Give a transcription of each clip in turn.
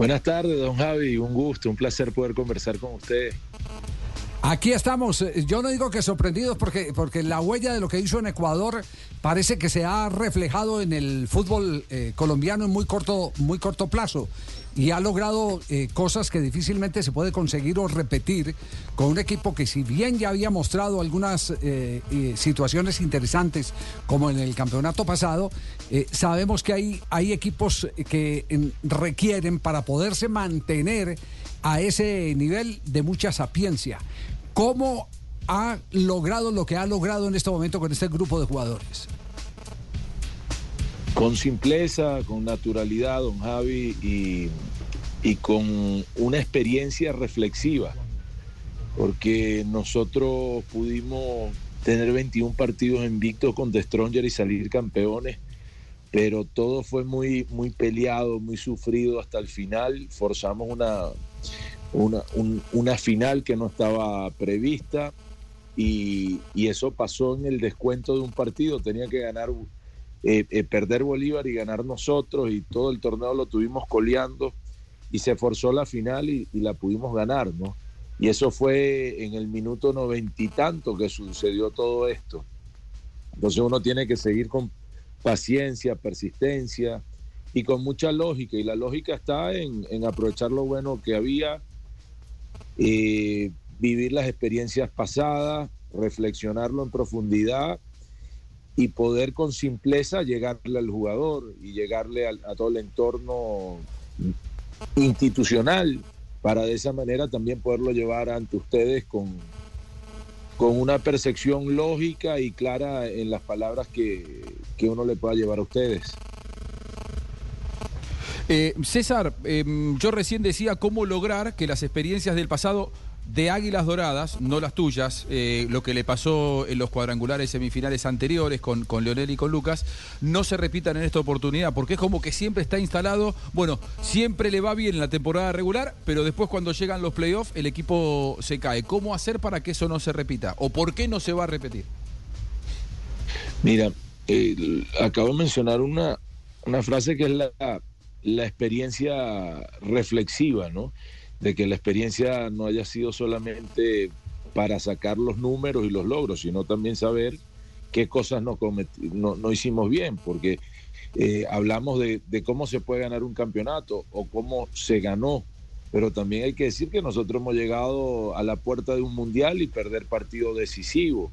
Buenas tardes, don Javi. Un gusto, un placer poder conversar con usted. Aquí estamos. Yo no digo que sorprendidos porque, porque la huella de lo que hizo en Ecuador parece que se ha reflejado en el fútbol eh, colombiano en muy corto, muy corto plazo y ha logrado eh, cosas que difícilmente se puede conseguir o repetir con un equipo que si bien ya había mostrado algunas eh, situaciones interesantes como en el campeonato pasado, sabemos que hay, hay equipos que requieren para poderse mantener a ese nivel de mucha sapiencia. ¿Cómo ha logrado lo que ha logrado en este momento con este grupo de jugadores? Con simpleza, con naturalidad, don Javi, y, con una experiencia reflexiva, porque nosotros pudimos tener 21 partidos invictos con The Stronger y salir campeones, pero todo fue muy, muy peleado, muy sufrido hasta el final. Forzamos una, una, una final que no estaba prevista y, eso pasó en el descuento de un partido. Tenía que ganar, eh, eh, perder Bolívar y ganar nosotros y todo el torneo lo tuvimos coleando y se forzó la final y, la pudimos ganar, ¿no? Y eso fue en el minuto noventa y tanto que sucedió todo esto. Entonces uno tiene que seguir con paciencia, persistencia y con mucha lógica. Y la lógica está en, en aprovechar lo bueno que había eh, vivir las experiencias pasadas, reflexionarlo en profundidad y poder con simpleza llegarle al jugador y llegarle a, todo el entorno institucional para de esa manera también poderlo llevar ante ustedes con, con una percepción lógica y clara en las palabras que, que uno le pueda llevar a ustedes. Eh, César, em, yo recién decía cómo lograr que las experiencias del pasado de Águilas Doradas, no las tuyas, eh, lo que le pasó en los cuadrangulares semifinales anteriores con, con Leonel y con Lucas, no se repitan en esta oportunidad, porque es como que siempre está instalado, bueno, siempre le va bien en la temporada regular, pero después cuando llegan los playoffs el equipo se cae. ¿Cómo hacer para que eso no se repita? ¿O por qué no se va a repetir? Mira, eh, acabo de mencionar una, una frase que es la la experiencia reflexiva, ¿no? De que la experiencia no haya sido solamente para sacar los números y los logros, sino también saber qué cosas no, no, hicimos bien, porque eh, hablamos de, cómo se puede ganar un campeonato o cómo se ganó, pero también hay que decir que nosotros hemos llegado a la puerta de un mundial y perder partido decisivo,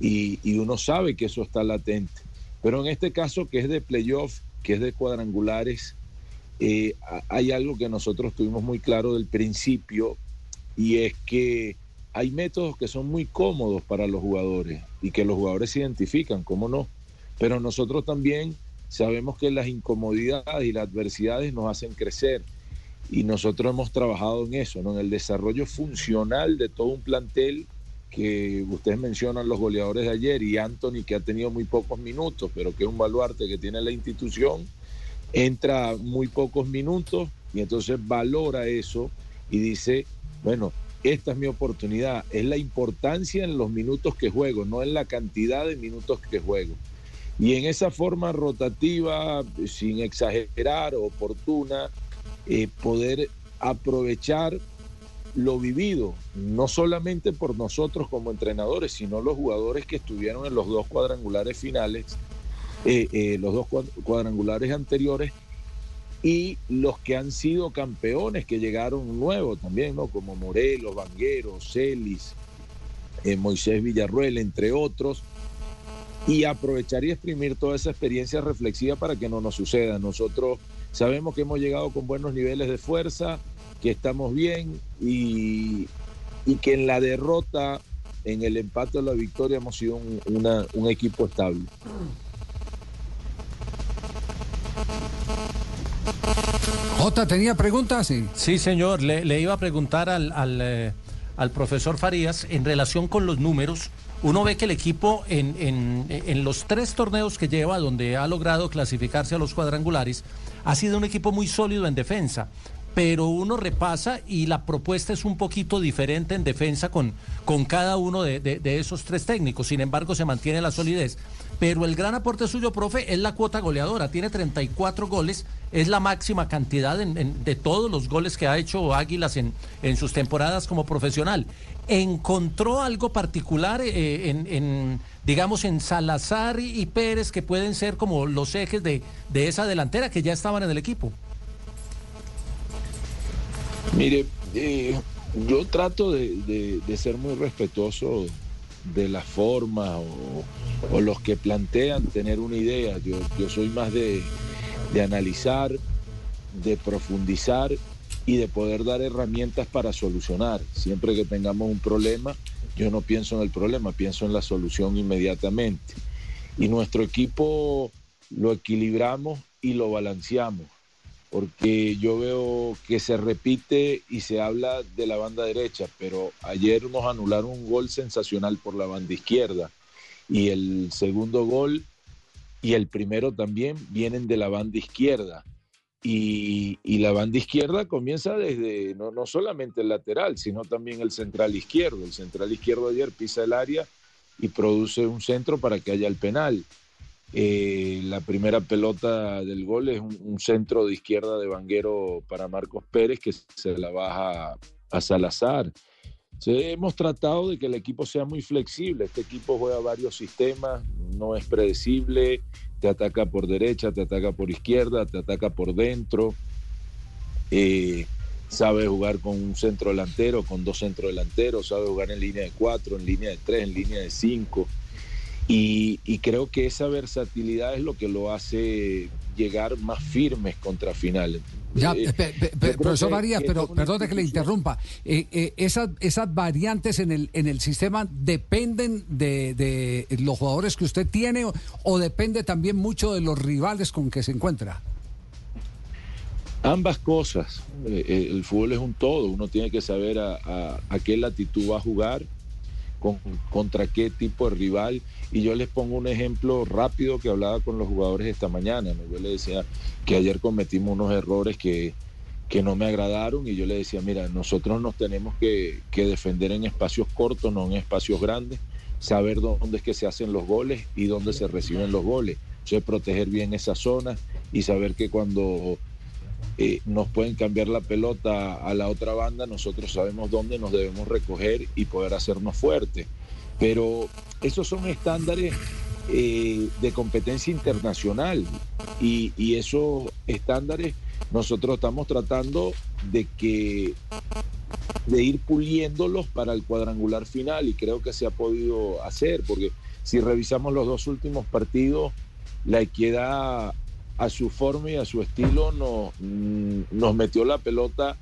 y, uno sabe que eso está latente. Pero en este caso, que es de playoff, que es de cuadrangulares, eh, hay algo que nosotros tuvimos muy claro del principio y es que hay métodos que son muy cómodos para los jugadores y que los jugadores se identifican, ¿cómo no? Pero nosotros también sabemos que las incomodidades y las adversidades nos hacen crecer y nosotros hemos trabajado en eso, ¿no? en el desarrollo funcional de todo un plantel que ustedes mencionan los goleadores de ayer y Anthony que ha tenido muy pocos minutos, pero que es un baluarte que tiene la institución entra muy pocos minutos y entonces valora eso y dice, bueno, esta es mi oportunidad, es la importancia en los minutos que juego, no en la cantidad de minutos que juego. Y en esa forma rotativa, sin exagerar, oportuna, eh, poder aprovechar lo vivido, no solamente por nosotros como entrenadores, sino los jugadores que estuvieron en los dos cuadrangulares finales eh, eh, los dos cuadrangulares anteriores y los que han sido campeones que llegaron nuevos también, ¿no? Como Morelos, Vangueros, Celis, eh, Moisés Villarruel, entre otros, y aprovechar y exprimir toda esa experiencia reflexiva para que no nos suceda. Nosotros sabemos que hemos llegado con buenos niveles de fuerza, que estamos bien y, y que en la derrota, en el empate o la victoria hemos sido un equipo estable. Jota, ¿tenía preguntas? Sí, sí señor. Le, le, iba a preguntar al, al, eh, al, profesor Farías en relación con los números. Uno ve que el equipo en, en, en los tres torneos que lleva, donde ha logrado clasificarse a los cuadrangulares, ha sido un equipo muy sólido en defensa pero uno repasa y la propuesta es un poquito diferente en defensa con, con cada uno de, de, esos tres técnicos. Sin embargo, se mantiene la solidez. Pero el gran aporte suyo, profe, es la cuota goleadora. Tiene 34 goles, es la máxima cantidad de todos los goles que ha hecho Águilas en, en sus temporadas como profesional. ¿Encontró algo particular eh, en, digamos, en Salazar y Pérez que pueden ser como los ejes de, de esa delantera que ya estaban en el equipo? Mire, eh, yo trato de, ser muy respetuoso de la forma o, los que plantean tener una idea. Yo, soy más de, analizar, de profundizar y de poder dar herramientas para solucionar. Siempre que tengamos un problema, yo no pienso en el problema, pienso en la solución inmediatamente. Y nuestro equipo lo equilibramos y lo balanceamos porque yo veo que se repite y se habla de la banda derecha, pero ayer nos anularon un gol sensacional por la banda izquierda y el segundo gol y el primero también vienen de la banda izquierda. Y, la banda izquierda comienza desde no, no solamente el lateral, sino también el central izquierdo. El central izquierdo ayer pisa el área y produce un centro para que haya el penal. Eh, la primera pelota del gol es un, centro de izquierda de Vanguero para Marcos Pérez que se la baja a Salazar. hemos tratado de que el equipo sea muy flexible. Este equipo juega varios sistemas, no es predecible, te ataca por derecha, te ataca por izquierda, te ataca por dentro. Eh, sabe jugar con un centro delantero, con dos centros delanteros, sabe jugar en línea de cuatro, en línea de tres, en línea de cinco. Y, creo que esa versatilidad es lo que lo hace llegar más firmes contra finales. Ya, eh, profesor María, pero perdone que le interrumpa. Eh, eh, esas, esas variantes en el, en el sistema dependen de, de los jugadores que usted tiene o, depende también mucho de los rivales con que se encuentra. Ambas cosas. el fútbol es un todo. Uno tiene que saber a, a qué latitud va a jugar con, contra qué tipo de rival. Y yo les pongo un ejemplo rápido que hablaba con los jugadores esta mañana. Yo les decía que ayer cometimos unos errores que, que no me agradaron y yo le decía, mira, nosotros nos tenemos que, que, defender en espacios cortos, no en espacios grandes, saber dónde es que se hacen los goles y dónde se reciben los goles. Entonces, proteger bien esa zona y saber que cuando eh, nos pueden cambiar la pelota a la otra banda, nosotros sabemos dónde nos debemos recoger y poder hacernos fuertes. Pero esos son estándares eh, de competencia internacional y, y, esos estándares nosotros estamos tratando de que de ir puliéndolos para el cuadrangular final y creo que se ha podido hacer porque si revisamos los dos últimos partidos la equidad a su forma y a su estilo nos, mm, nos metió la pelota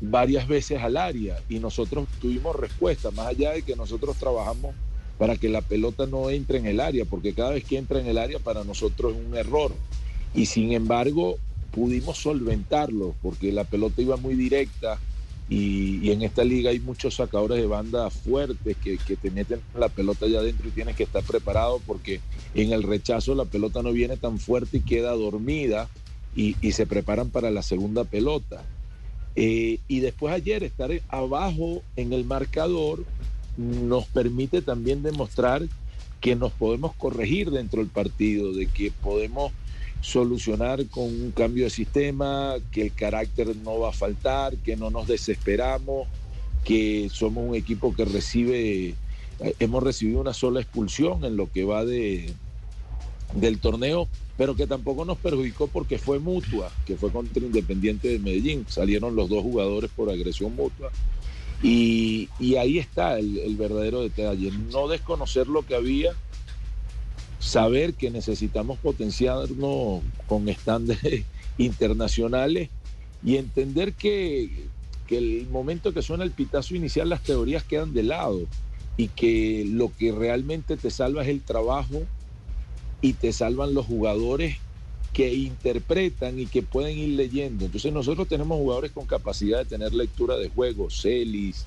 varias veces al área y nosotros tuvimos respuesta, más allá de que nosotros trabajamos para que la pelota no entre en el área, porque cada vez que entra en el área para nosotros es un error. Y sin embargo pudimos solventarlo, porque la pelota iba muy directa, y, en esta liga hay muchos sacadores de banda fuertes que, te meten la pelota allá adentro y tienes que estar preparado porque en el rechazo la pelota no viene tan fuerte y queda dormida y, se preparan para la segunda pelota. Eh, y después ayer estar abajo en el marcador nos permite también demostrar que nos podemos corregir dentro del partido, de que podemos solucionar con un cambio de sistema, que el carácter no va a faltar, que no nos desesperamos, que somos un equipo que recibe, eh, hemos recibido una sola expulsión en lo que va de, del torneo, pero que tampoco nos perjudicó porque fue mutua, que fue contra Independiente de Medellín. Salieron los dos jugadores por agresión mutua. Y, ahí está el, el verdadero detalle, no desconocer lo que había saber que necesitamos potenciarnos con estándares internacionales y entender que, que el momento que suena el pitazo inicial las teorías quedan de lado y que lo que realmente te salva es el trabajo y te salvan los jugadores que interpretan y que pueden ir leyendo. Entonces nosotros tenemos jugadores con capacidad de tener lectura de juego, Celis,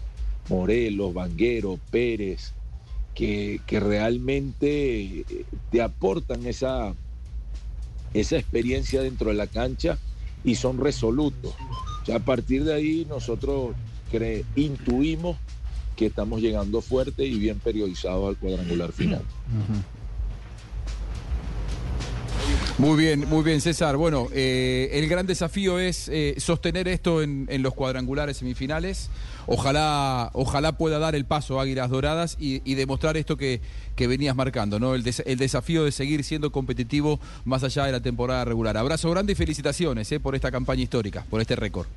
Morelos, Vanguero, Pérez, que, realmente te aportan esa, esa experiencia dentro de la cancha y son resolutos. A partir de ahí nosotros intuimos que estamos llegando fuerte y bien periodizados al cuadrangular final. Muy bien, muy bien, César. Bueno, eh, el gran desafío es eh, sostener esto en, los cuadrangulares semifinales. Ojalá, ojalá pueda dar el paso Águilas Doradas y, demostrar esto que, venías marcando, ¿no? El, des, el, desafío de seguir siendo competitivo más allá de la temporada regular. Abrazo grande y felicitaciones eh, por esta campaña histórica, por este récord.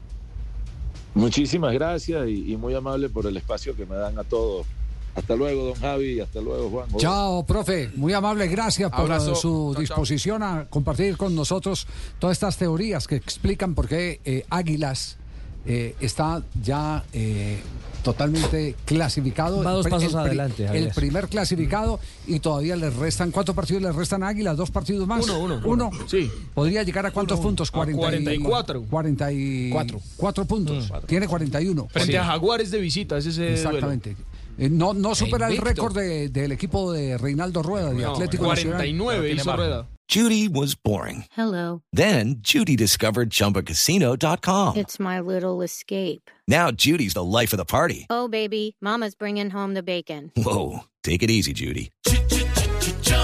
Muchísimas gracias y muy amable por el espacio que me dan a todos hasta luego, don Javi. Hasta luego, Juan. Chao, profe. Muy amable. Gracias por Abrazo. su chao, disposición chao. a compartir con nosotros todas estas teorías que explican por qué eh, Águilas eh, está ya eh, totalmente clasificado. Va dos pasos el, adelante. El, el primer clasificado y todavía les restan. ¿Cuántos partidos les restan a Águilas? ¿Dos partidos más? Uno, uno. Uno. Sí. ¿Podría llegar a cuántos uno, puntos? 40 44. 44. Cuatro puntos. Mm. Tiene 41. Frente sí. a Jaguares de visita. Es ese Exactamente. Duelo. Eh, no, no supera el récord de, del equipo de Reinaldo Rueda, de no, Atlético 49 hizo Rueda. Judy was boring. Hello. Then Judy discovered ChumbaCasino.com. It's my little escape. Now Judy's the life of the party. Oh, baby, mama's bringing home the bacon. Whoa, take it easy, Judy.